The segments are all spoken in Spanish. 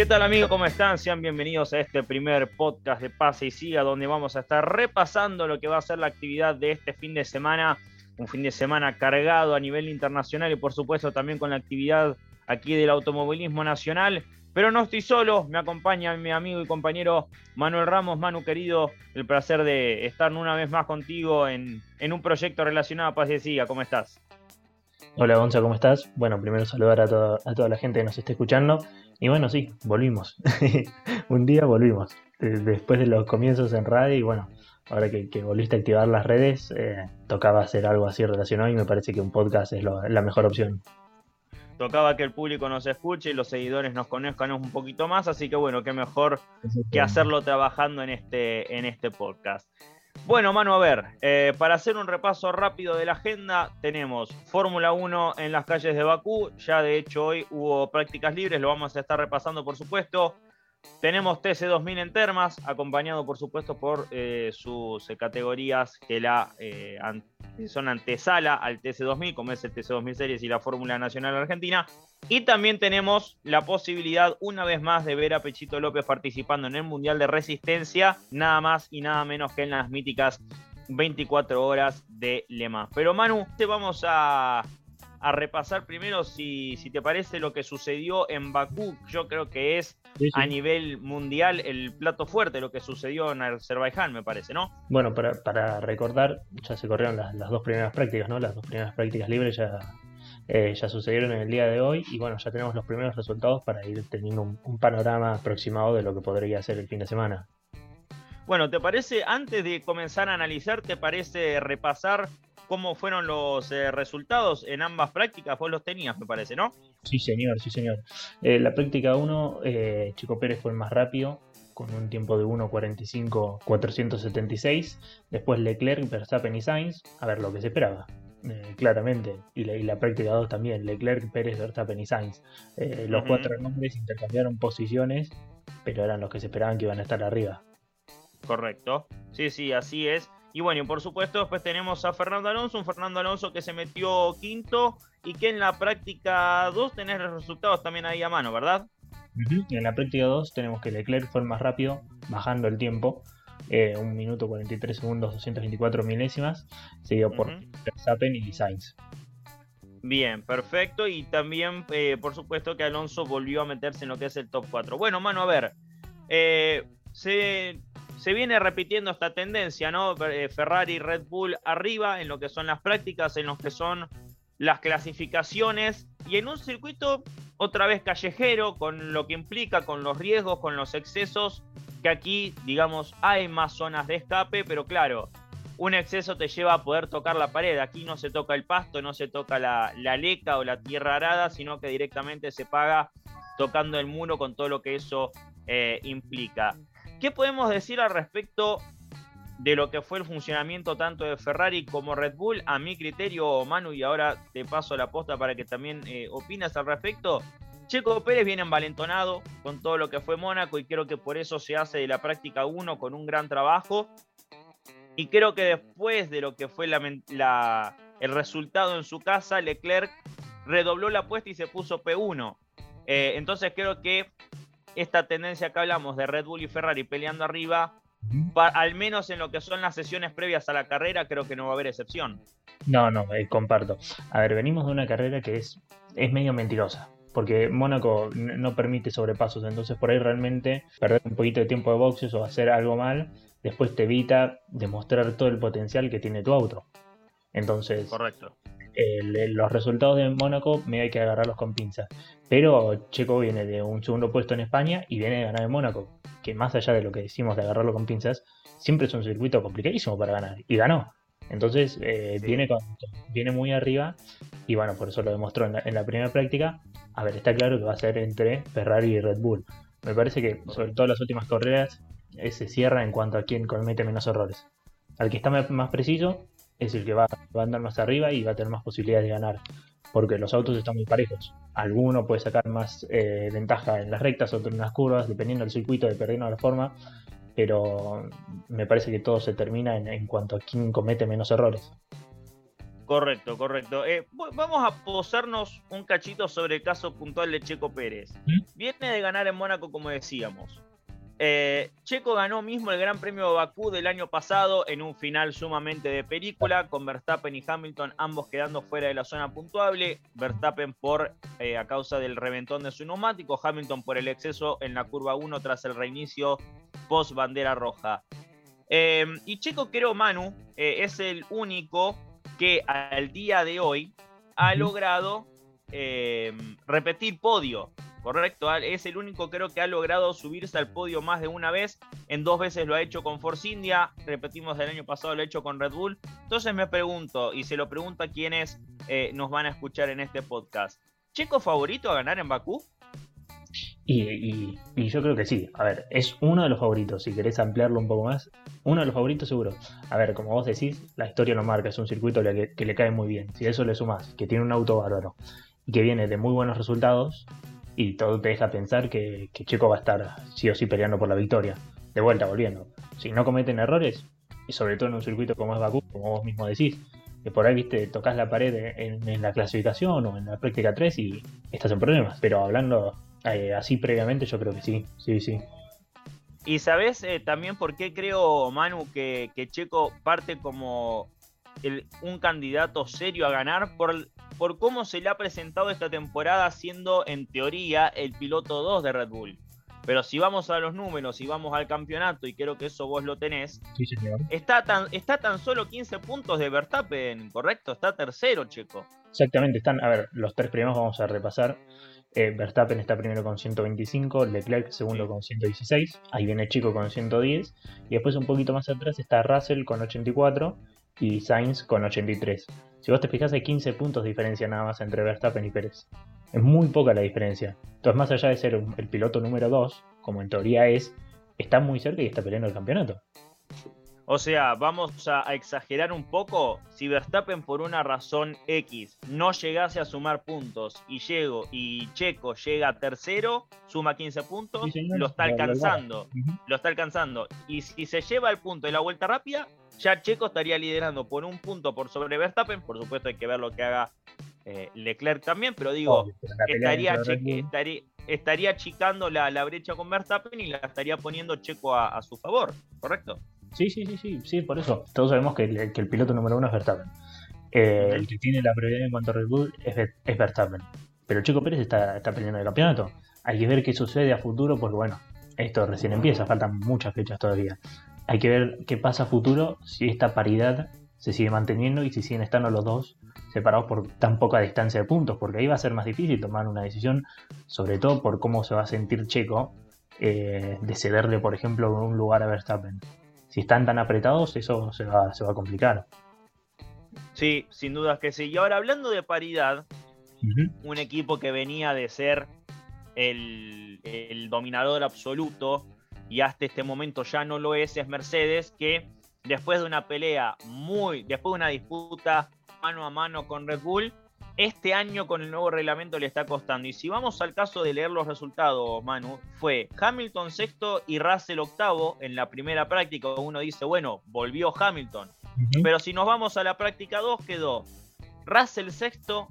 ¿Qué tal amigos? ¿Cómo están? Sean bienvenidos a este primer podcast de Pase y Siga, donde vamos a estar repasando lo que va a ser la actividad de este fin de semana. Un fin de semana cargado a nivel internacional y por supuesto también con la actividad aquí del automovilismo nacional. Pero no estoy solo, me acompaña mi amigo y compañero Manuel Ramos. Manu, querido, el placer de estar una vez más contigo en, un proyecto relacionado a Paz y Siga. ¿Cómo estás? Hola Gonza, ¿cómo estás? Bueno, primero saludar a, a toda la gente que nos esté escuchando. Y bueno, sí, volvimos. un día volvimos. Después de los comienzos en radio y bueno, ahora que, volviste a activar las redes, eh, tocaba hacer algo así relacionado y me parece que un podcast es la mejor opción tocaba que el público nos escuche y los seguidores nos conozcan un poquito más, así que bueno, qué mejor que hacerlo trabajando en este, en este podcast. Bueno, mano, a ver, eh, para hacer un repaso rápido de la agenda, tenemos Fórmula 1 en las calles de Bakú, ya de hecho hoy hubo prácticas libres, lo vamos a estar repasando por supuesto. Tenemos TC2000 en Termas, acompañado por supuesto por eh, sus eh, categorías que la, eh, son antesala al TC2000, como es el TC2000 Series y la Fórmula Nacional Argentina. Y también tenemos la posibilidad una vez más de ver a Pechito López participando en el Mundial de Resistencia, nada más y nada menos que en las míticas 24 horas de Le Mans. Pero Manu, te vamos a a repasar primero, si, si, te parece, lo que sucedió en Bakú. Yo creo que es a nivel mundial el plato fuerte, lo que sucedió en Azerbaiyán, me parece, ¿no? Bueno, para, para recordar, ya se corrieron las, dos primeras prácticas, ¿no? Las dos primeras prácticas libres ya, eh, ya sucedieron en el día de hoy y bueno, ya tenemos los primeros resultados para ir teniendo un, un panorama aproximado de lo que podría ser el fin de semana. Bueno, ¿te parece, antes de comenzar a analizar, te parece repasar cómo fueron los eh, resultados en ambas prácticas. Vos los tenías, me parece, ¿no? Sí, señor, sí, señor. Eh, la práctica 1, eh, Chico Pérez fue el más rápido, con un tiempo de 1.45.476. Después Leclerc, Verstappen y Sainz. A ver, lo que se esperaba. claramente, y la, práctica 2 también, Leclerc, Pérez, Verstappen y Sainz. los cuatro nombres intercambiaron posiciones, pero eran los que se esperaban que iban a estar arriba. Correcto, sí, sí, así es. Y bueno, y por supuesto después tenemos a Fernando Alonso, un Fernando Alonso que se metió quinto y que en la práctica 2 tenés los resultados también ahí a mano, ¿verdad? En la práctica 2 tenemos que Leclerc fue el más rápido, bajando el tiempo, eh, 1 minuto 43 segundos 224 milésimas, seguido por Verstappen y Sainz. Bien, perfecto. Y también, eh, por supuesto, que Alonso volvió a meterse en lo que es el top 4. Bueno, mano, a ver. Eh, se se viene repitiendo esta tendencia, ¿no? Eh, Ferrari Red Bull arriba en lo que son las prácticas, en lo que son las clasificaciones y en un circuito otra vez callejero, con lo que implica, con los riesgos, con los excesos, que aquí, digamos, hay más zonas de escape, pero claro, un exceso te lleva a poder tocar la pared. Aquí no se toca el pasto, no se toca la, leca o la tierra arada, sino que directamente se paga tocando el muro con todo lo que eso eh, implica. ¿Qué podemos decir al respecto de lo que fue el funcionamiento tanto de Ferrari como Red Bull? A mi criterio, Manu, y ahora te paso la posta para que también eh, opinas al respecto. Checo Pérez viene envalentonado con todo lo que fue Mónaco y creo que por eso se hace de la práctica 1 con un gran trabajo. Y creo que después de lo que fue el resultado en su casa, Leclerc redobló la apuesta y se puso P1. Eh, entonces creo que esta tendencia que hablamos de Red Bull y Ferrari peleando arriba, al menos en lo que son las sesiones previas a la carrera, creo que no va a haber excepción. No, no, eh, comparto. A ver, venimos de una carrera que es, es medio mentirosa. Porque Mónaco no permite sobrepasos, entonces por ahí realmente perder un poquito de tiempo de boxes o hacer algo mal, después te evita demostrar todo el potencial que tiene tu auto. Entonces, correcto los resultados de Mónaco me hay que agarrarlos con pinzas. Pero Checo viene de un segundo puesto en España y viene de ganar en Mónaco, que más allá de lo que decimos de agarrarlo con pinzas, siempre es un circuito complicadísimo para ganar. Y ganó. Entonces eh, viene, viene muy arriba y bueno, por eso lo demostró en la, primera práctica. A ver, está claro que va a ser entre Ferrari y Red Bull. Me parece que sobre todo las últimas carreras eh, se cierra en cuanto a quién comete menos errores. Al que está más preciso es el que va, a andar más arriba y va a tener más posibilidades de ganar. Porque los autos están muy parejos. Alguno puede sacar más eh, ventaja en las rectas, otro en las curvas, dependiendo del circuito, dependiendo de la forma. Pero me parece que todo se termina en, cuanto a quién comete menos errores. Correcto, correcto. Eh, vamos a posarnos un cachito sobre el caso puntual de Checo Pérez. ¿Mm? Viene de ganar en Mónaco, como decíamos. Eh, Checo ganó mismo el Gran Premio de Bakú del año pasado en un final sumamente de película, con Verstappen y Hamilton ambos quedando fuera de la zona puntuable. Verstappen por eh, a causa del reventón de su neumático, Hamilton por el exceso en la curva 1 tras el reinicio post bandera roja. Eh, y Checo creo, Manu, es el único que al día de hoy ha logrado repetir podio correcto. Es el único creo que ha logrado subirse al podio más de una vez. En dos veces lo ha hecho con Force India. Repetimos el año pasado lo ha hecho con Red Bull. Entonces me pregunto, y se lo pregunto a quienes eh, nos van a escuchar en este podcast. ¿Checo favorito a ganar en Bakú? Y, yo creo que sí. A ver, es uno de los favoritos. Si querés ampliarlo un poco más, uno de los favoritos seguro. A ver, como vos decís, la historia lo marca. Es un circuito que, que le cae muy bien. Si a eso le sumás, que tiene un auto bárbaro y que viene de muy buenos resultados, y todo te deja pensar que, Checo va a estar sí o sí peleando por la victoria. De vuelta, volviendo. Si no cometen errores, y sobre todo en un circuito como es Bakú, como vos mismo decís, que por ahí, viste, tocas la pared en, la clasificación o en la práctica 3 y estás en problemas. Pero hablando eh, así previamente, yo creo que sí, sí, sí. Y sabes eh, también por qué creo, Manu, que, Checo parte como un candidato serio a ganar por por cómo se le ha presentado esta temporada siendo en teoría el piloto 2 de Red Bull. Pero si vamos a los números y vamos al campeonato, y creo que eso vos lo tenés, Está, tan, está tan solo 15 puntos de Verstappen, ¿correcto? Está tercero, Checo. Exactamente, están, a ver, los tres primeros vamos a repasar. Eh, Verstappen está primero con 125, Leclerc segundo con 116, ahí viene Chico con 110, y después un poquito más atrás está Russell con 84 y Sainz con 83. Si vos te fijas, hay 15 puntos de diferencia nada más entre Verstappen y Pérez. Es muy poca la diferencia. Entonces, más allá de ser el piloto número 2, como en teoría es, está muy cerca y está peleando el campeonato. O sea, vamos a, exagerar un poco. Si Verstappen por una razón X no llegase a sumar puntos y llego y Checo llega tercero, suma 15 puntos, lo está alcanzando. Lo está alcanzando. Y si se lleva el punto de la vuelta rápida, ya Checo estaría liderando por un punto por sobre Verstappen. Por supuesto, hay que ver lo que haga eh, Leclerc también, pero digo, estaría, estaría, achicando la, brecha con Verstappen y la estaría poniendo Checo a, su favor, ¿correcto? Sí, sí, sí, sí, sí, por eso. Todos sabemos que el, piloto número uno es Verstappen. Eh, el que tiene la prioridad en cuanto a Red Bull es, Verstappen. Pero Checo Pérez está, está peleando el campeonato. Hay que ver qué sucede a futuro, porque bueno, esto recién empieza, faltan muchas fechas todavía hay que ver qué pasa a futuro si esta paridad se sigue manteniendo y si siguen estando los dos separados por tan poca distancia de puntos, porque ahí va a ser más difícil tomar una decisión, sobre todo por cómo se va a sentir Checo eh, de cederle, por ejemplo, un lugar a Verstappen. Si están tan apretados, eso se va, se va a complicar. Sí, sin dudas que sí. Y ahora hablando de paridad, un equipo que venía de ser el, el dominador absoluto y hasta este momento ya no lo es, es Mercedes, que después de una pelea muy, después de una disputa mano a mano con Red Bull, este año con el nuevo reglamento le está costando. Y si vamos al caso de leer los resultados, Manu, fue Hamilton sexto y Russell octavo en la primera práctica. Uno dice, bueno, volvió Hamilton. Pero si nos vamos a la práctica 2, quedó Russell sexto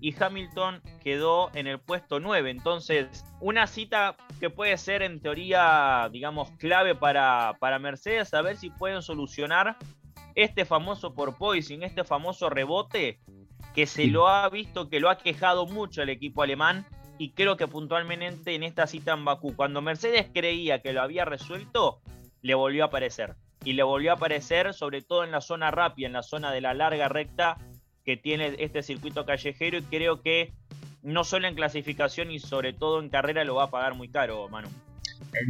y Hamilton quedó en el puesto 9. Entonces, una cita que puede ser en teoría, digamos, clave para, para Mercedes, a ver si pueden solucionar este famoso porpoising, este famoso rebote que se lo ha visto, que lo ha quejado mucho el equipo alemán y creo que puntualmente en esta cita en Bakú, cuando Mercedes creía que lo había resuelto, le volvió a aparecer. Y le volvió a aparecer sobre todo en la zona rápida, en la zona de la larga recta que tiene este circuito callejero y creo que no solo en clasificación y sobre todo en carrera lo va a pagar muy caro, Manu.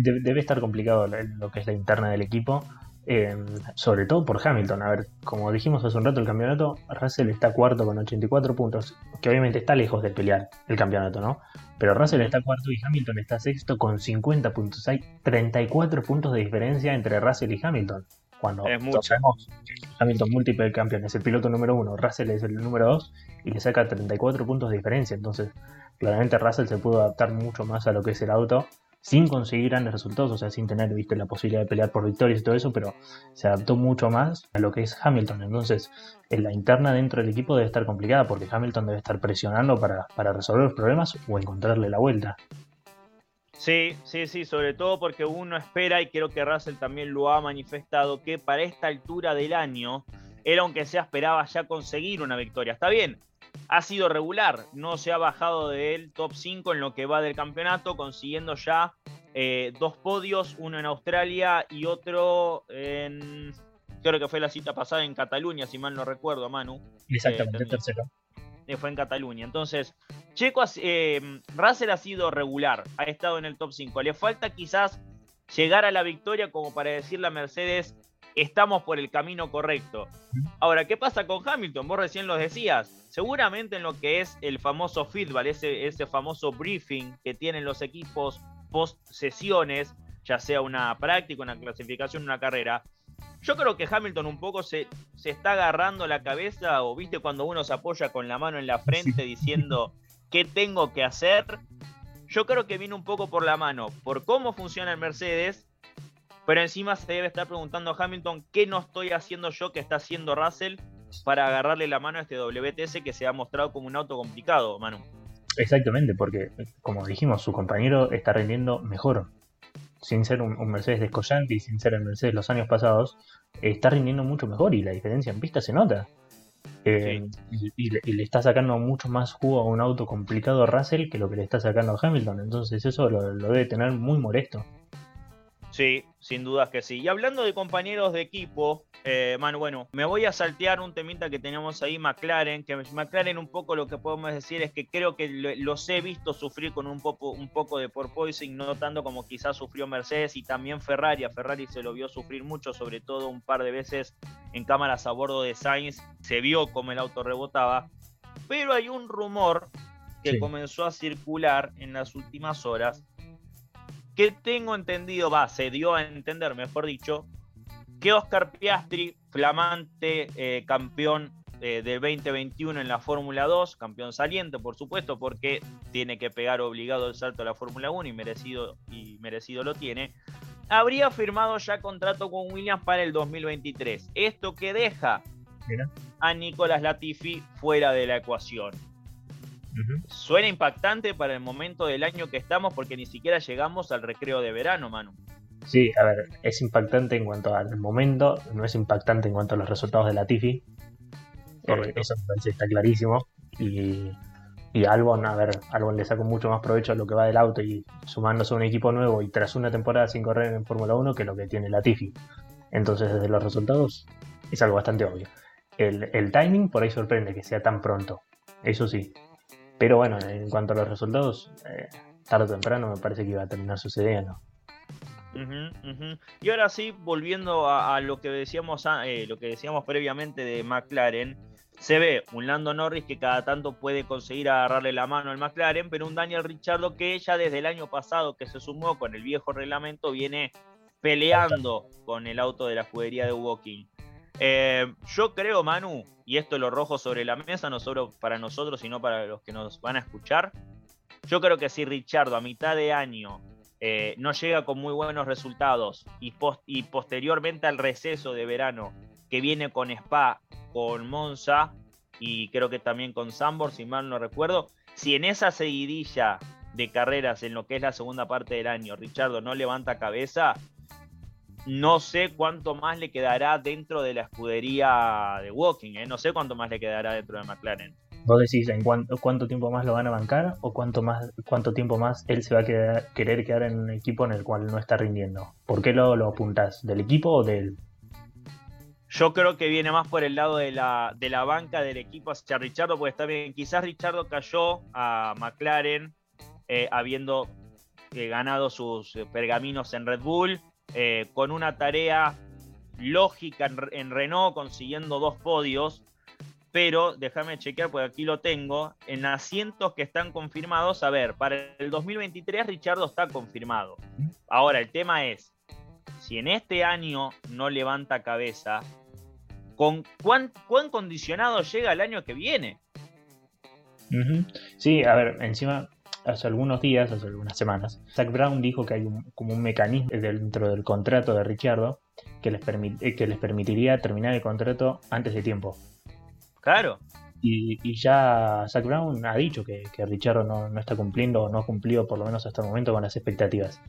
Debe estar complicado lo que es la interna del equipo, eh, sobre todo por Hamilton. A ver, como dijimos hace un rato, el campeonato, Russell está cuarto con 84 puntos, que obviamente está lejos de pelear el campeonato, ¿no? Pero Russell está cuarto y Hamilton está sexto con 50 puntos. Hay 34 puntos de diferencia entre Russell y Hamilton. Cuando es sabemos que Hamilton múltiple campeón es el piloto número uno, Russell es el número dos y le saca 34 puntos de diferencia. Entonces, claramente Russell se pudo adaptar mucho más a lo que es el auto sin conseguir grandes resultados, o sea, sin tener ¿viste? la posibilidad de pelear por victorias y todo eso, pero se adaptó mucho más a lo que es Hamilton. Entonces, en la interna dentro del equipo debe estar complicada porque Hamilton debe estar presionando para, para resolver los problemas o encontrarle la vuelta. Sí, sí, sí, sobre todo porque uno espera, y creo que Russell también lo ha manifestado, que para esta altura del año, él aunque sea esperaba ya conseguir una victoria. Está bien, ha sido regular, no se ha bajado del top 5 en lo que va del campeonato, consiguiendo ya eh, dos podios, uno en Australia y otro en, creo que fue la cita pasada en Cataluña, si mal no recuerdo, Manu. Exactamente, tercero. Fue en Cataluña. Entonces, Checo, eh, Russell ha sido regular, ha estado en el top 5. Le falta quizás llegar a la victoria como para decirle a Mercedes, estamos por el camino correcto. Ahora, ¿qué pasa con Hamilton? Vos recién lo decías. Seguramente en lo que es el famoso feedback, ese, ese famoso briefing que tienen los equipos post sesiones, ya sea una práctica, una clasificación, una carrera, yo creo que Hamilton un poco se, se está agarrando la cabeza, o viste cuando uno se apoya con la mano en la frente diciendo qué tengo que hacer. Yo creo que viene un poco por la mano, por cómo funciona el Mercedes, pero encima se debe estar preguntando a Hamilton qué no estoy haciendo yo que está haciendo Russell para agarrarle la mano a este WTS que se ha mostrado como un auto complicado, Manu. Exactamente, porque como dijimos, su compañero está rindiendo mejor sin ser un, Mercedes descollante y sin ser el Mercedes los años pasados, está rindiendo mucho mejor y la diferencia en pista se nota. Eh, y, le, está sacando mucho más jugo a un auto complicado a Russell que lo que le está sacando a Hamilton. Entonces eso lo debe tener muy molesto. Sí, sin dudas que sí. Y hablando de compañeros de equipo, eh, Manu, bueno, me voy a saltear un temita que tenemos ahí, McLaren, que McLaren un poco lo que podemos decir es que creo que los he visto sufrir con un poco, un poco de porpoising, no tanto como quizás sufrió Mercedes y también Ferrari. A Ferrari se lo vio sufrir mucho, sobre todo un par de veces en cámaras a bordo de Sainz, se vio como el auto rebotaba. Pero hay un rumor que comenzó a circular en las últimas horas que tengo entendido, va, se dio a entender, mejor dicho, que Oscar Piastri, flamante eh, campeón eh, del 2021 en la Fórmula 2, campeón saliente, por supuesto, porque tiene que pegar obligado el salto a la Fórmula 1 y merecido, y merecido lo tiene, habría firmado ya contrato con Williams para el 2023. Esto que deja a Nicolás Latifi fuera de la ecuación. Suena impactante para el momento del año que estamos porque ni siquiera llegamos al recreo de verano, Manu. Sí, a ver, es impactante en cuanto al momento, no es impactante en cuanto a los resultados de la Tifi. Eh, eso está clarísimo. Y, y Albon, a ver, Albon le sacó mucho más provecho a lo que va del auto y sumándose a un equipo nuevo y tras una temporada sin correr en Fórmula 1 que lo que tiene la Tifi. Entonces, desde los resultados, es algo bastante obvio. El, el timing por ahí sorprende que sea tan pronto. Eso sí, pero bueno, en cuanto a los resultados, eh, tarde o temprano me parece que iba a terminar sucediendo. Y ahora sí, volviendo a, lo que decíamos eh, lo que decíamos previamente de McLaren, se ve un Lando Norris que cada tanto puede conseguir agarrarle la mano al McLaren, pero un Daniel Ricciardo que ya desde el año pasado que se sumó con el viejo reglamento viene peleando con el auto de la juguería de Woking. Eh, yo creo, Manu, y esto lo rojo sobre la mesa, no solo para nosotros, sino para los que nos van a escuchar. Yo creo que si Richardo a mitad de año eh, no llega con muy buenos resultados y, y posteriormente al receso de verano que viene con Spa, con Monza y creo que también con Sambor, si mal no recuerdo, si en esa seguidilla de carreras en lo que es la segunda parte del año, Richardo no levanta cabeza, no sé cuánto más le quedará dentro de la escudería de Walking, ¿eh? no sé cuánto más le quedará dentro de McLaren. ¿Vos decís en cuánto, cuánto tiempo más lo van a bancar o cuánto, más, cuánto tiempo más él se va a querer quedar en un equipo en el cual no está rindiendo? ¿Por qué lo, lo apuntás? ¿Del equipo o de él? Yo creo que viene más por el lado de la, de la banca del equipo hacia Richardo, porque está bien, quizás Richardo cayó a McLaren eh, habiendo eh, ganado sus pergaminos en Red Bull, eh, con una tarea lógica en, Renault, consiguiendo dos podios, pero déjame chequear, porque aquí lo tengo, en asientos que están confirmados, a ver, para el 2023 Richardo está confirmado. Ahora, el tema es, si en este año no levanta cabeza, ¿con cuán, cuán condicionado llega el año que viene? Sí, a ver, encima hace algunos días, hace algunas semanas, Zach Brown dijo que hay como un mecanismo dentro del contrato de Richardo que les, eh, que les permitiría terminar el contrato antes de tiempo. Claro. Y, ya Zach Brown ha dicho que, que Richardo no, no, está cumpliendo o no ha cumplido por lo menos hasta el momento con las expectativas.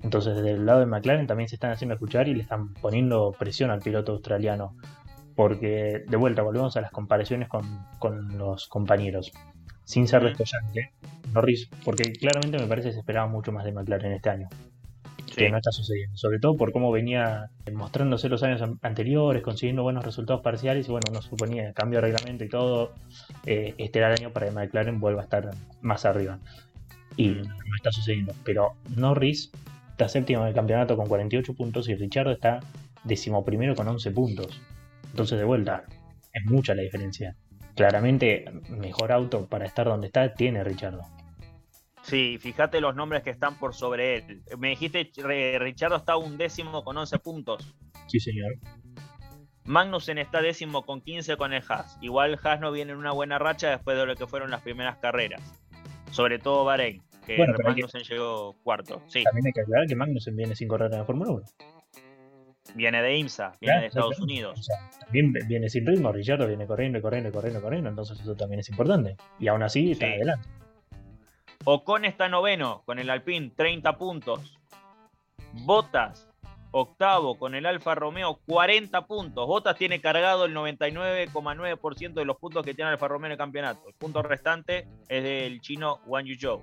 Entonces desde el lado de McLaren también se están haciendo escuchar y le están poniendo presión al piloto australiano. Porque de vuelta volvemos a las comparaciones con, con los compañeros sin ser descollante. Norris, porque claramente me parece que se esperaba mucho más de McLaren este año. Que no está sucediendo. Sobre todo por cómo venía mostrándose los años anteriores, consiguiendo buenos resultados parciales. Y bueno, uno suponía cambio de reglamento y todo. Eh, este era el año para que McLaren vuelva a estar más arriba. Y no está sucediendo. Pero Norris está séptimo en el campeonato con 48 puntos y Richard está decimoprimero con 11 puntos. Entonces, de vuelta, es mucha la diferencia claramente mejor auto para estar donde está tiene Richardo. Sí, fíjate los nombres que están por sobre él. Me dijiste, Richardo está un décimo con 11 puntos. Sí, señor. Magnussen está décimo con 15 con el Haas. Igual Haas no viene en una buena racha después de lo que fueron las primeras carreras. Sobre todo Bahrein, que Magnussen llegó cuarto. Sí. También hay que aclarar que Magnussen viene sin correr en la Fórmula 1 viene de IMSA, viene de Estados Unidos. también viene sin ritmo, Richardo viene corriendo, corriendo, corriendo, corriendo, entonces eso también es importante. Y aún así está adelante. Ocon está noveno con el Alpine, 30 puntos. Botas, octavo con el Alfa Romeo, 40 puntos. Botas tiene cargado el 99,9% de los puntos que tiene Alfa Romeo en el campeonato. El punto restante es del chino Wang Yuzhou.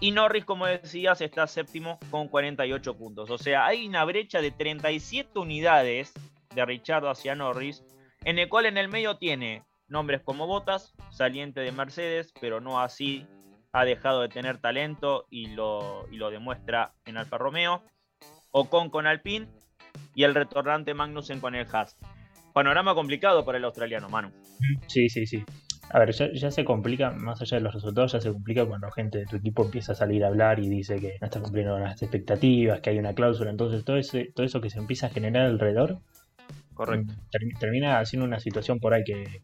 Y Norris, como decías, está séptimo con 48 puntos. O sea, hay una brecha de 37 unidades de Richardo hacia Norris, en el cual en el medio tiene nombres como Botas, saliente de Mercedes, pero no así ha dejado de tener talento y lo, y lo demuestra en Alfa Romeo. Ocon con Alpine y el retornante Magnussen con el Haas. Panorama complicado para el australiano, Manu. Sí, sí, sí. A ver, ya, se complica, más allá de los resultados, ya se complica cuando gente de tu equipo empieza a salir a hablar y dice que no está cumpliendo las expectativas, que hay una cláusula. Entonces, todo, ese, todo eso que se empieza a generar alrededor Correcto. Termina siendo una situación por ahí que,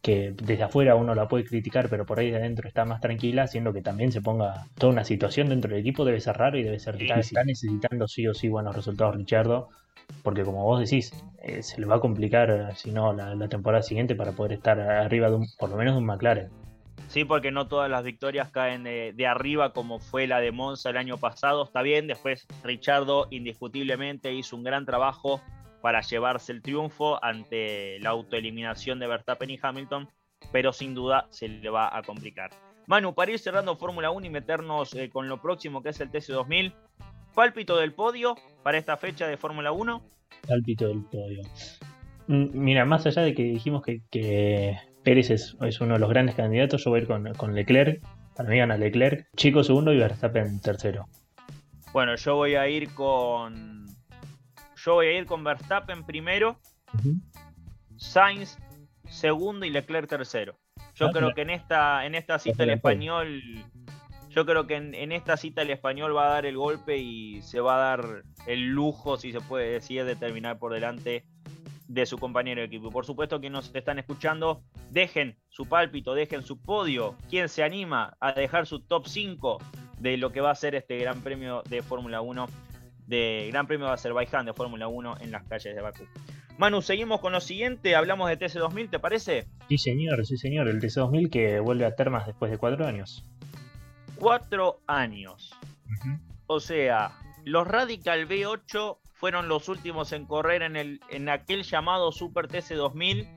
que desde afuera uno la puede criticar, pero por ahí de adentro está más tranquila, haciendo que también se ponga toda una situación dentro del equipo debe ser raro y debe ser difícil. Está necesitando sí o sí buenos resultados Richardo, porque como vos decís, eh, se le va a complicar, si no, la, temporada siguiente para poder estar arriba de un, por lo menos de un McLaren. Sí, porque no todas las victorias caen de, de, arriba como fue la de Monza el año pasado. Está bien, después Richardo indiscutiblemente hizo un gran trabajo para llevarse el triunfo ante la autoeliminación de Verstappen y Hamilton, pero sin duda se le va a complicar. Manu, para ir cerrando Fórmula 1 y meternos eh, con lo próximo que es el TC2000, pálpito del podio para esta fecha de Fórmula 1. Pálpito del podio. Mm, mira, más allá de que dijimos que, Pérez es, uno de los grandes candidatos, yo voy a ir con, con Leclerc. Para mí gana Leclerc. Chico segundo y Verstappen tercero. Bueno, yo voy a ir con. Yo voy a ir con Verstappen primero. Sainz segundo y Leclerc tercero. Yo ah, creo que en esta, en esta cita el español yo creo que en, esta cita el español va a dar el golpe y se va a dar el lujo, si se puede decir, de terminar por delante de su compañero de equipo. por supuesto que nos están escuchando, dejen su pálpito, dejen su podio. ¿Quién se anima a dejar su top 5 de lo que va a ser este Gran Premio de Fórmula 1, de Gran Premio de Azerbaiyán de Fórmula 1 en las calles de Bakú? Manu, seguimos con lo siguiente, hablamos de TC2000, ¿te parece? Sí, señor, sí, señor, el TC2000 que vuelve a Termas después de cuatro años cuatro años. O sea, los Radical V8 fueron los últimos en correr en, el, en aquel llamado Super TC 2000.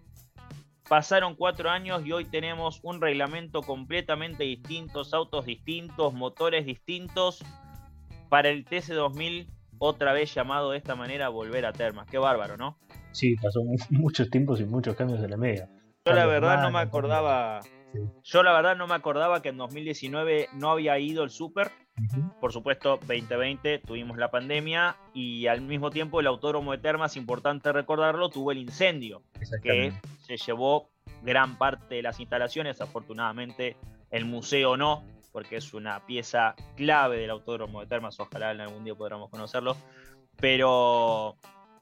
Pasaron cuatro años y hoy tenemos un reglamento completamente distinto, autos distintos, motores distintos. Para el TC 2000, otra vez llamado de esta manera, volver a Termas. Qué bárbaro, ¿no? Sí, pasó muchos tiempos y muchos cambios en la media. Yo la verdad no me acordaba yo la verdad no me acordaba que en 2019 no había ido el Super. Por supuesto, 2020 tuvimos la pandemia y al mismo tiempo el Autódromo de Termas, importante recordarlo, tuvo el incendio que se llevó gran parte de las instalaciones. Afortunadamente el museo no, porque es una pieza clave del Autódromo de Termas. Ojalá en algún día podamos conocerlo. Pero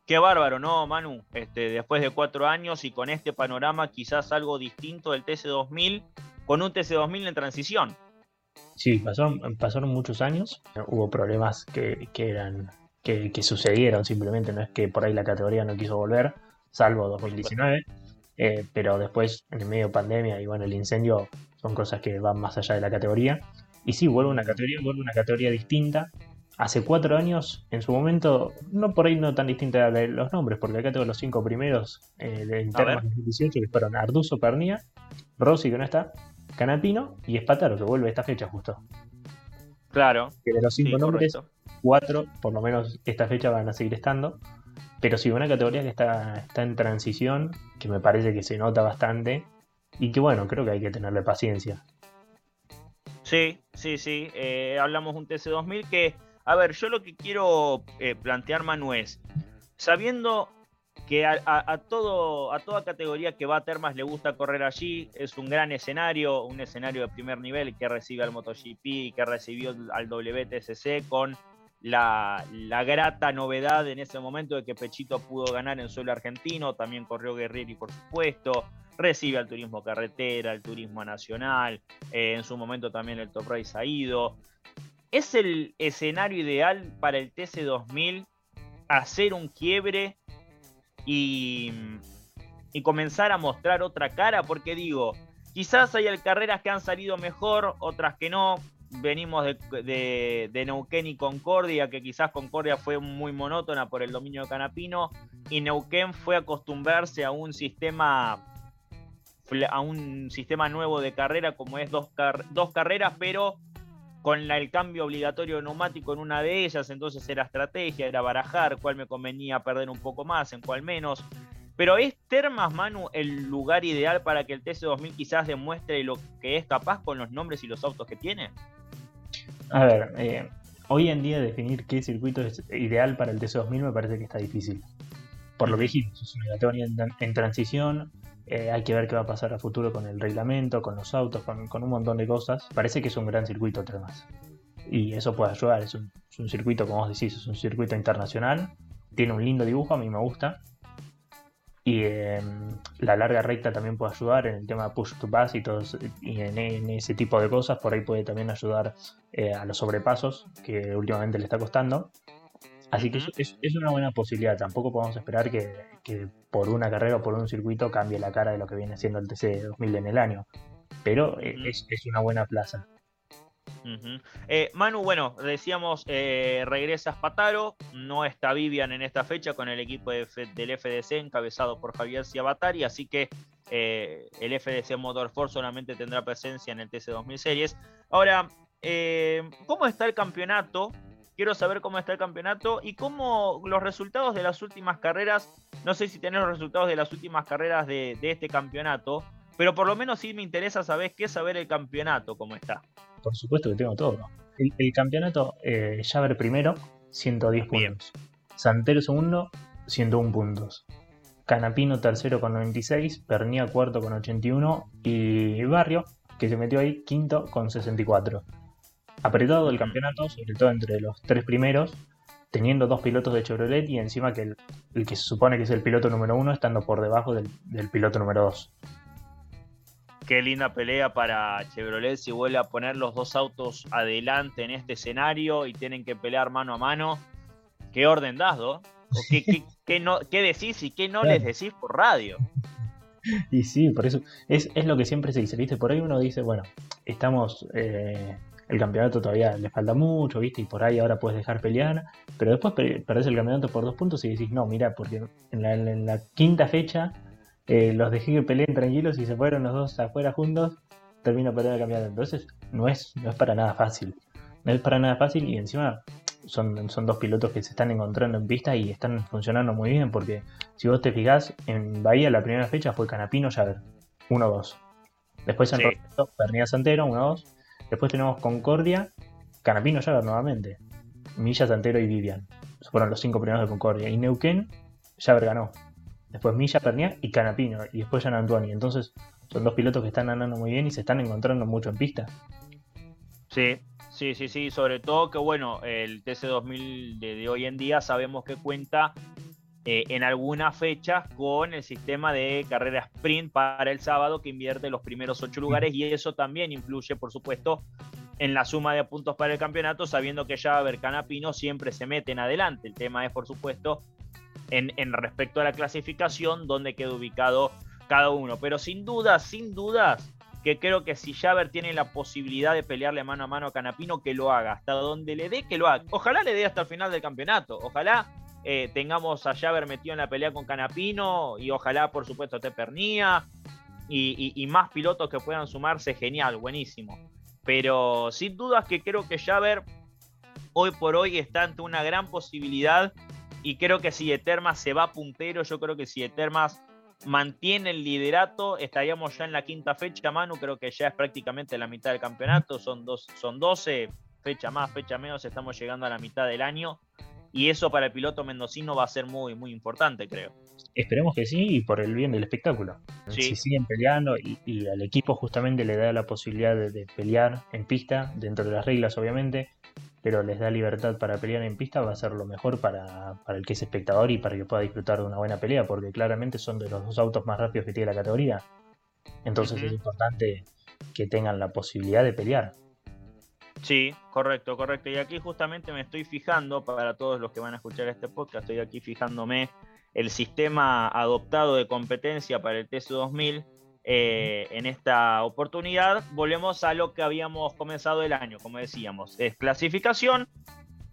Qué bárbaro, ¿no, Manu? Este, después de cuatro años y con este panorama quizás algo distinto del TC2000, con un TC2000 en transición. Sí, pasaron, muchos años, hubo problemas que, que eran que, sucedieron simplemente, no es que por ahí la categoría no quiso volver, salvo 2019, eh, pero después en el medio pandemia y bueno, el incendio son cosas que van más allá de la categoría. Y sí, vuelve una categoría, vuelve una categoría distinta. Hace cuatro años, en su momento, no por ahí no tan distinta de los nombres, porque acá tengo los cinco primeros eh, de internos 2018 que fueron Arduzo Pernía, Rossi que no está, Canapino y Espataro que vuelve esta fecha justo. Claro. Que de los cinco nombres, cuatro, por lo menos esta fecha van a seguir estando. Pero sí, una categoría que está, está en transición, que me parece que se nota bastante y que bueno, creo que hay que tenerle paciencia. Sí, sí, sí. Eh, hablamos un TC2000 que, a ver, yo lo que quiero eh, plantear, Manu, es, sabiendo que a, todo, a toda categoría que va a Termas le gusta correr allí, es un gran escenario, un escenario de primer nivel que recibe al MotoGP, que recibió al WTCC con la, grata novedad en ese momento de que Pechito pudo ganar en suelo argentino, también corrió Guerrieri por supuesto, recibe al turismo carretera, al turismo nacional, eh, en su momento también el Top Race ha ido. ¿Es el escenario ideal para el TC2000 hacer un quiebre y, comenzar a mostrar otra cara? Porque digo, quizás hay carreras que han salido mejor, otras que no, venimos de, Neuquén y Concordia, que quizás Concordia fue muy monótona por el dominio de Canapino, y Neuquén fue acostumbrarse a un sistema a un sistema nuevo de carrera como es dos carreras, pero con el cambio obligatorio neumático en una de ellas, entonces era estrategia, era barajar cuál me convenía perder un poco más, en cuál menos. Pero ¿es Termas, Manu, el lugar ideal para que el TC2000 quizás demuestre lo que es capaz con los nombres y los autos que tiene? A ver, eh, hoy en día definir qué circuito es ideal para el TC2000 me parece que está difícil. Por lo que dijimos, es una categoría en, transición, eh, hay que ver qué va a pasar a futuro con el reglamento, con los autos, con, un montón de cosas. Parece que es un gran circuito, además. Y eso puede ayudar, es un, circuito, como vos decís, es un circuito internacional, tiene un lindo dibujo, a mí me gusta, y em, la larga recta también puede ayudar en el tema push to pass y, todos, y en, ese tipo de cosas. Por ahí puede también ayudar eh, a los sobrepasos, que últimamente le está costando. Así que es, una buena posibilidad. Tampoco podemos esperar que, por una carrera o por un circuito cambie la cara de lo que viene siendo el TC 2000 en el año. Pero eh, es, es una buena plaza. Eh, Manu, bueno, decíamos, eh, regresa Spataro, no está Vivian en esta fecha con el equipo del FDC encabezado por Javier Ciabatari, así que eh, el FDC Motorsport solamente tendrá presencia en el TC2000 Series. Ahora, ¿cómo está el campeonato? Quiero saber cómo está el campeonato y cómo los resultados de las últimas carreras, no sé si tenés los resultados de las últimas carreras de, de este campeonato, pero por lo menos sí me interesa saber qué saber el campeonato, cómo está. Por supuesto que tengo todo. El, campeonato, eh, Javer primero, 110 puntos. Santero segundo, 101 puntos. Canapino tercero con 96, Pernía cuarto con 81 y Barrio, que se metió ahí, quinto con 64. Apretado el campeonato, sobre todo entre los tres primeros, teniendo dos pilotos de Chevrolet y encima que el, que se supone que es el piloto número uno estando por debajo del, del piloto número dos. Qué linda pelea para Chevrolet si vuelve a poner los dos autos adelante en este escenario y tienen que pelear mano a mano. ¿Qué orden das, qué, no, qué decís y qué no les decís por radio? Y sí, por eso es, lo que siempre se dice, ¿viste? Por ahí uno dice, bueno, estamos, eh, el campeonato todavía le falta mucho, ¿viste? Y por ahí ahora puedes dejar pelear, pero después perdés el campeonato por dos puntos y decís, no, mira, porque en la quinta fecha eh, los dejé que peleen tranquilos y se fueron los dos afuera juntos, termino perdiendo el campeonato. Entonces, no es, no es para nada fácil. No es para nada fácil y encima son, son dos pilotos que se están encontrando en pista y están funcionando muy bien porque si vos te fijás, en Bahía la primera fecha fue Canapino Javer, 1-2. Después en sí. Roberto, Santero, 1-2. Después tenemos Concordia, Canapino Javer nuevamente. Milla, Santero y Vivian. fueron los cinco primeros de Concordia. Y Neuquén, Javer ganó después Milla, Pernier y Canapino, y después Jean Antoine. Entonces, son dos pilotos que están andando muy bien y se están encontrando mucho en pista. Sí, sí, sí, sí. Sobre todo que, bueno, el TC2000 de, hoy en día sabemos que cuenta eh, en algunas fechas con el sistema de carrera sprint para el sábado que invierte los primeros ocho lugares y eso también influye, por supuesto, en la suma de puntos para el campeonato, sabiendo que ya ver Canapino siempre se meten adelante. El tema es, por supuesto, en, en respecto a la clasificación, donde queda ubicado cada uno. Pero sin dudas, sin dudas, que creo que si Javer tiene la posibilidad de pelearle mano a mano a Canapino, que lo haga. Hasta donde le dé, que lo haga. Ojalá le dé hasta el final del campeonato. Ojalá eh, tengamos a Javer metido en la pelea con Canapino y ojalá, por supuesto, Tepernía y, y, más pilotos que puedan sumarse. Genial, buenísimo. Pero sin dudas que creo que Javer hoy por hoy está ante una gran posibilidad y creo que si Etermas se va puntero, yo creo que si Etermas mantiene el liderato, estaríamos ya en la quinta fecha, Manu, creo que ya es prácticamente la mitad del campeonato, son, dos, son 12, fecha más, fecha menos, estamos llegando a la mitad del año y eso para el piloto mendocino va a ser muy, muy importante, creo. Esperemos que sí, y por el bien del espectáculo. Si siguen peleando y, al equipo justamente le da la posibilidad de, pelear en pista, dentro de las reglas obviamente, pero les da libertad para pelear en pista, va a ser lo mejor para, el que es espectador y para que pueda disfrutar de una buena pelea, porque claramente son de los dos autos más rápidos que tiene la categoría. Entonces es importante que tengan la posibilidad de pelear. Sí, correcto, correcto. Y aquí justamente me estoy fijando, para todos los que van a escuchar este podcast, estoy aquí fijándome el sistema adoptado de competencia para el TC2000 eh, en esta oportunidad volvemos a lo que habíamos comenzado el año, como decíamos, es clasificación,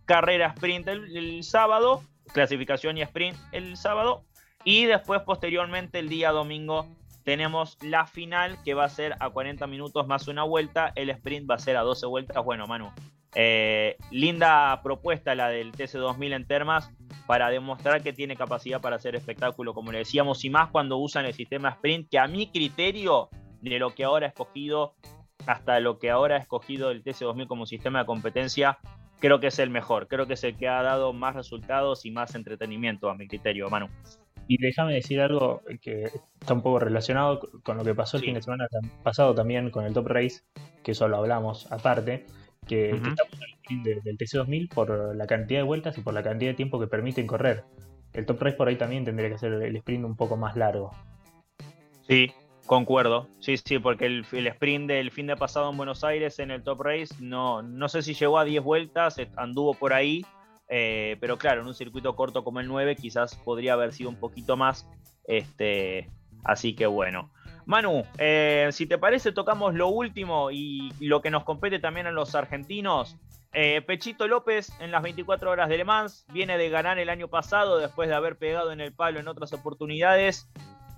carrera sprint el, sábado, clasificación y sprint el sábado, y después posteriormente el día domingo tenemos la final que va a ser a 40 minutos más una vuelta, el sprint va a ser a 12 vueltas, bueno Manu, eh, linda propuesta la del TC2000 en Termas para demostrar que tiene capacidad para hacer espectáculo, como le decíamos, y más cuando usan el sistema sprint, que a mi criterio, de lo que ahora ha escogido, hasta lo que ahora ha escogido el TC2000 como sistema de competencia, creo que es el mejor, creo que es el que ha dado más resultados y más entretenimiento a mi criterio, Manu. Y déjame decir algo que está un poco relacionado con lo que pasó el fin de semana pasado también con el Top Race, que eso lo hablamos aparte que, estamos en el del TC2000 por la cantidad de vueltas y por la cantidad de tiempo que permiten correr. El top race por ahí también tendría que ser el sprint un poco más largo. Sí, concuerdo. Sí, sí, porque el, sprint del fin de pasado en Buenos Aires en el top race no, no sé si llegó a 10 vueltas, anduvo por ahí. Eh, pero claro, en un circuito corto como el 9 quizás podría haber sido un poquito más. Este, así que bueno. Manu, eh, si te parece, tocamos lo último y lo que nos compete también a los argentinos. Eh, Pechito López en las 24 horas de Le Mans viene de ganar el año pasado después de haber pegado en el palo en otras oportunidades.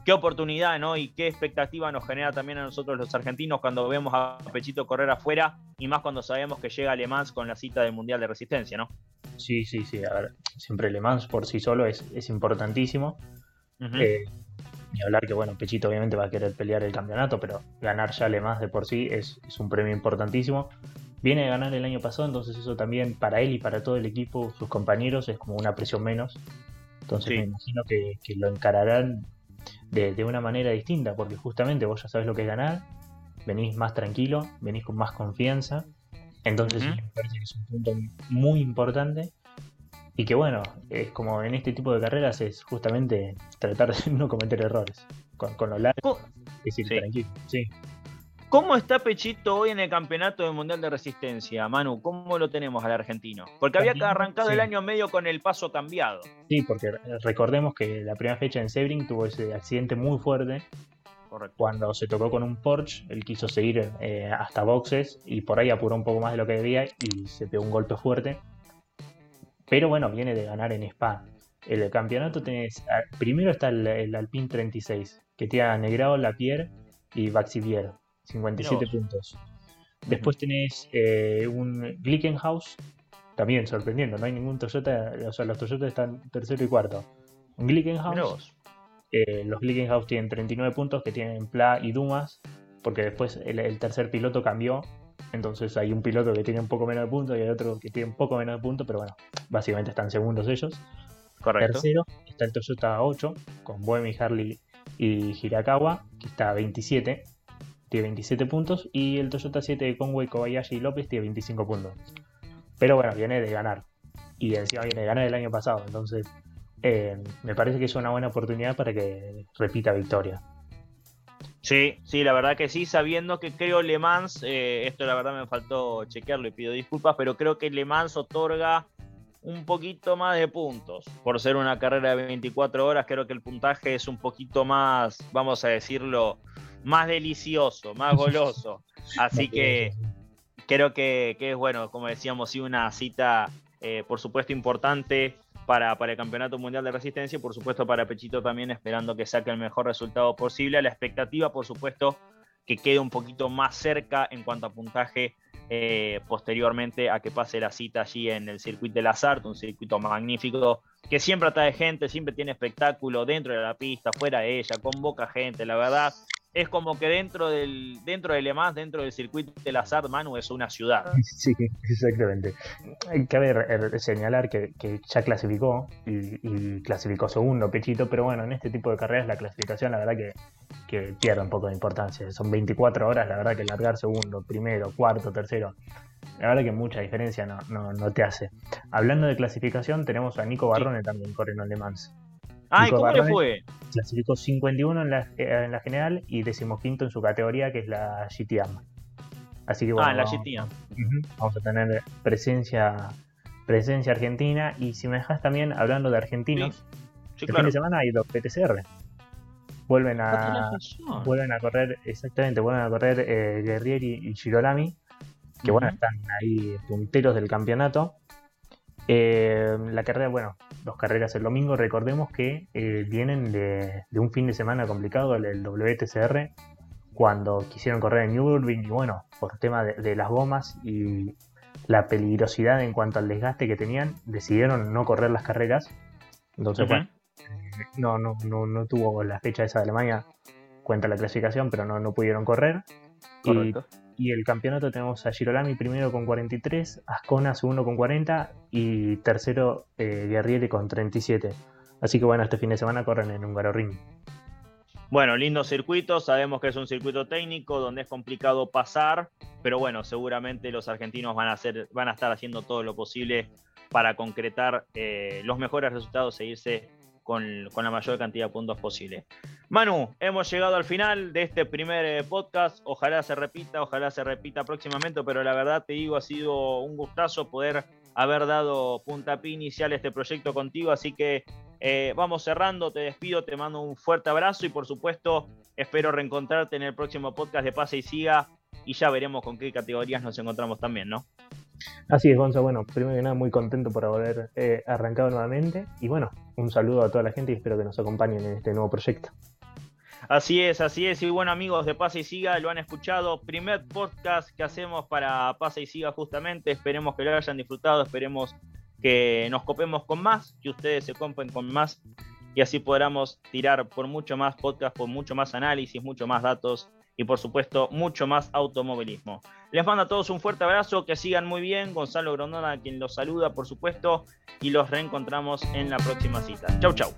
Qué oportunidad, ¿no? Y qué expectativa nos genera también a nosotros los argentinos cuando vemos a Pechito correr afuera y más cuando sabemos que llega Le Mans con la cita del Mundial de Resistencia, ¿no? Sí, sí, sí. A ver, siempre Le Mans por sí solo es, es importantísimo ni hablar que, bueno, Pechito obviamente va a querer pelear el campeonato, pero ganar ya Le más de por sí es, un premio importantísimo. Viene de ganar el año pasado, entonces eso también para él y para todo el equipo, sus compañeros, es como una presión menos. Entonces me imagino que, lo encararán de, una manera distinta, porque justamente vos ya sabes lo que es ganar, venís más tranquilo, venís con más confianza. Entonces me parece que es un punto muy importante y que bueno, es como en este tipo de carreras es justamente tratar de no cometer errores. Con, con lo largo, es ir tranquilo. Sí. ¿Cómo está Pechito hoy en el campeonato del Mundial de Resistencia, Manu? ¿Cómo lo tenemos al argentino? Porque había arrancado el año medio con el paso cambiado. Sí, porque recordemos que la primera fecha en Sebring tuvo ese accidente muy fuerte. Correcto. Cuando se tocó con un Porsche, él quiso seguir eh, hasta boxes y por ahí apuró un poco más de lo que debía y se pegó un golpe fuerte pero bueno, viene de ganar en Spa. El campeonato tenés. Primero está el, Alpine 36, que tiene a Negrao, Lapierre y Baxivier, 57 puntos. Después tenés eh, un Glickenhaus, también sorprendiendo, no hay ningún Toyota, o sea, los Toyota están tercero y cuarto. Un Glickenhaus, eh, los Glickenhaus tienen 39 puntos, que tienen Pla y Dumas, porque después el tercer piloto cambió entonces hay un piloto que tiene un poco menos de puntos y hay otro que tiene un poco menos de puntos, pero bueno, básicamente están segundos ellos. Correcto. Tercero está el Toyota 8 con Buemi, Harley y Hirakawa, que está a 27, tiene 27 puntos. Y el Toyota 7 de Conway, Kobayashi y López tiene 25 puntos. Pero bueno, viene de ganar. Y encima viene de ganar el año pasado. Entonces, eh, me parece que es una buena oportunidad para que repita victoria. Sí, sí, la verdad que sí, sabiendo que creo Le Mans, eh, esto la verdad me faltó chequearlo y pido disculpas, pero creo que Le Mans otorga un poquito más de puntos. Por ser una carrera de 24 horas, creo que el puntaje es un poquito más, vamos a decirlo, más delicioso, más goloso. Así que creo que, es bueno, como decíamos, sí, una cita, eh, por supuesto, importante para, el Campeonato Mundial de Resistencia y por supuesto para Pechito también esperando que saque el mejor resultado posible. La expectativa, por supuesto, que quede un poquito más cerca en cuanto a puntaje eh, posteriormente a que pase la cita allí en el circuito de Azar, un circuito magnífico que siempre atrae gente, siempre tiene espectáculo dentro de la pista, fuera de ella, convoca gente, la verdad es como que dentro del dentro de Le Mans, dentro del circuito del azar, Manu es una ciudad. Sí, exactamente. Cabe señalar que, ya clasificó y, clasificó segundo Pechito, pero bueno, en este tipo de carreras la clasificación la verdad que, que pierde un poco de importancia. Son 24 horas, la verdad que largar segundo, primero, cuarto, tercero, la verdad que mucha diferencia no, no, te hace. Hablando de clasificación, tenemos a Nico Barrone también corriendo en Le Mans. Ay, ¿cómo le fue? Clasificó 51 en la, eh, en la general y decimoquinto en su categoría, que es la GTM. Así que bueno, ah, la GTM. Vamos, a tener presencia presencia argentina. Y si me dejas también hablando de argentinos, el fin de semana hay dos PTCR. Vuelven a, vuelven a correr, exactamente, vuelven a correr eh, Guerrieri y Girolami, que bueno, están ahí punteros del campeonato. Eh, la carrera, bueno, dos carreras el domingo, recordemos que eh, vienen de, un fin de semana complicado, el, WTCR, cuando quisieron correr en Nürburgring y bueno, por tema de, las gomas y la peligrosidad en cuanto al desgaste que tenían, decidieron no correr las carreras. Entonces, bueno, no, no, no, no tuvo la fecha esa de Alemania, cuenta la clasificación, pero no, no pudieron correr. Correcto y el campeonato tenemos a Girolami primero con 43, Ascona segundo con 40 y tercero eh, Guerrieri con 37. Así que bueno, este fin de semana corren en un Ring. Bueno, lindo circuito, sabemos que es un circuito técnico donde es complicado pasar, pero bueno, seguramente los argentinos van a, hacer, van a estar haciendo todo lo posible para concretar eh, los mejores resultados e irse con, la mayor cantidad de puntos posible. Manu, hemos llegado al final de este primer eh, podcast. Ojalá se repita, ojalá se repita próximamente, pero la verdad te digo, ha sido un gustazo poder haber dado puntapié inicial a este proyecto contigo. Así que eh, vamos cerrando, te despido, te mando un fuerte abrazo y por supuesto espero reencontrarte en el próximo podcast de Pase y Siga y ya veremos con qué categorías nos encontramos también, ¿no? Así es, Gonzalo. Bueno, primero que nada, muy contento por haber eh, arrancado nuevamente. Y bueno, un saludo a toda la gente y espero que nos acompañen en este nuevo proyecto. Así es, así es. Y bueno, amigos de Pase y Siga, lo han escuchado. Primer podcast que hacemos para Pase y Siga, justamente. Esperemos que lo hayan disfrutado. Esperemos que nos copemos con más, que ustedes se copen con más. Y así podamos tirar por mucho más podcast, por mucho más análisis, mucho más datos y por supuesto mucho más automovilismo. Les mando a todos un fuerte abrazo, que sigan muy bien, Gonzalo Grondona quien los saluda por supuesto y los reencontramos en la próxima cita. Chau chau.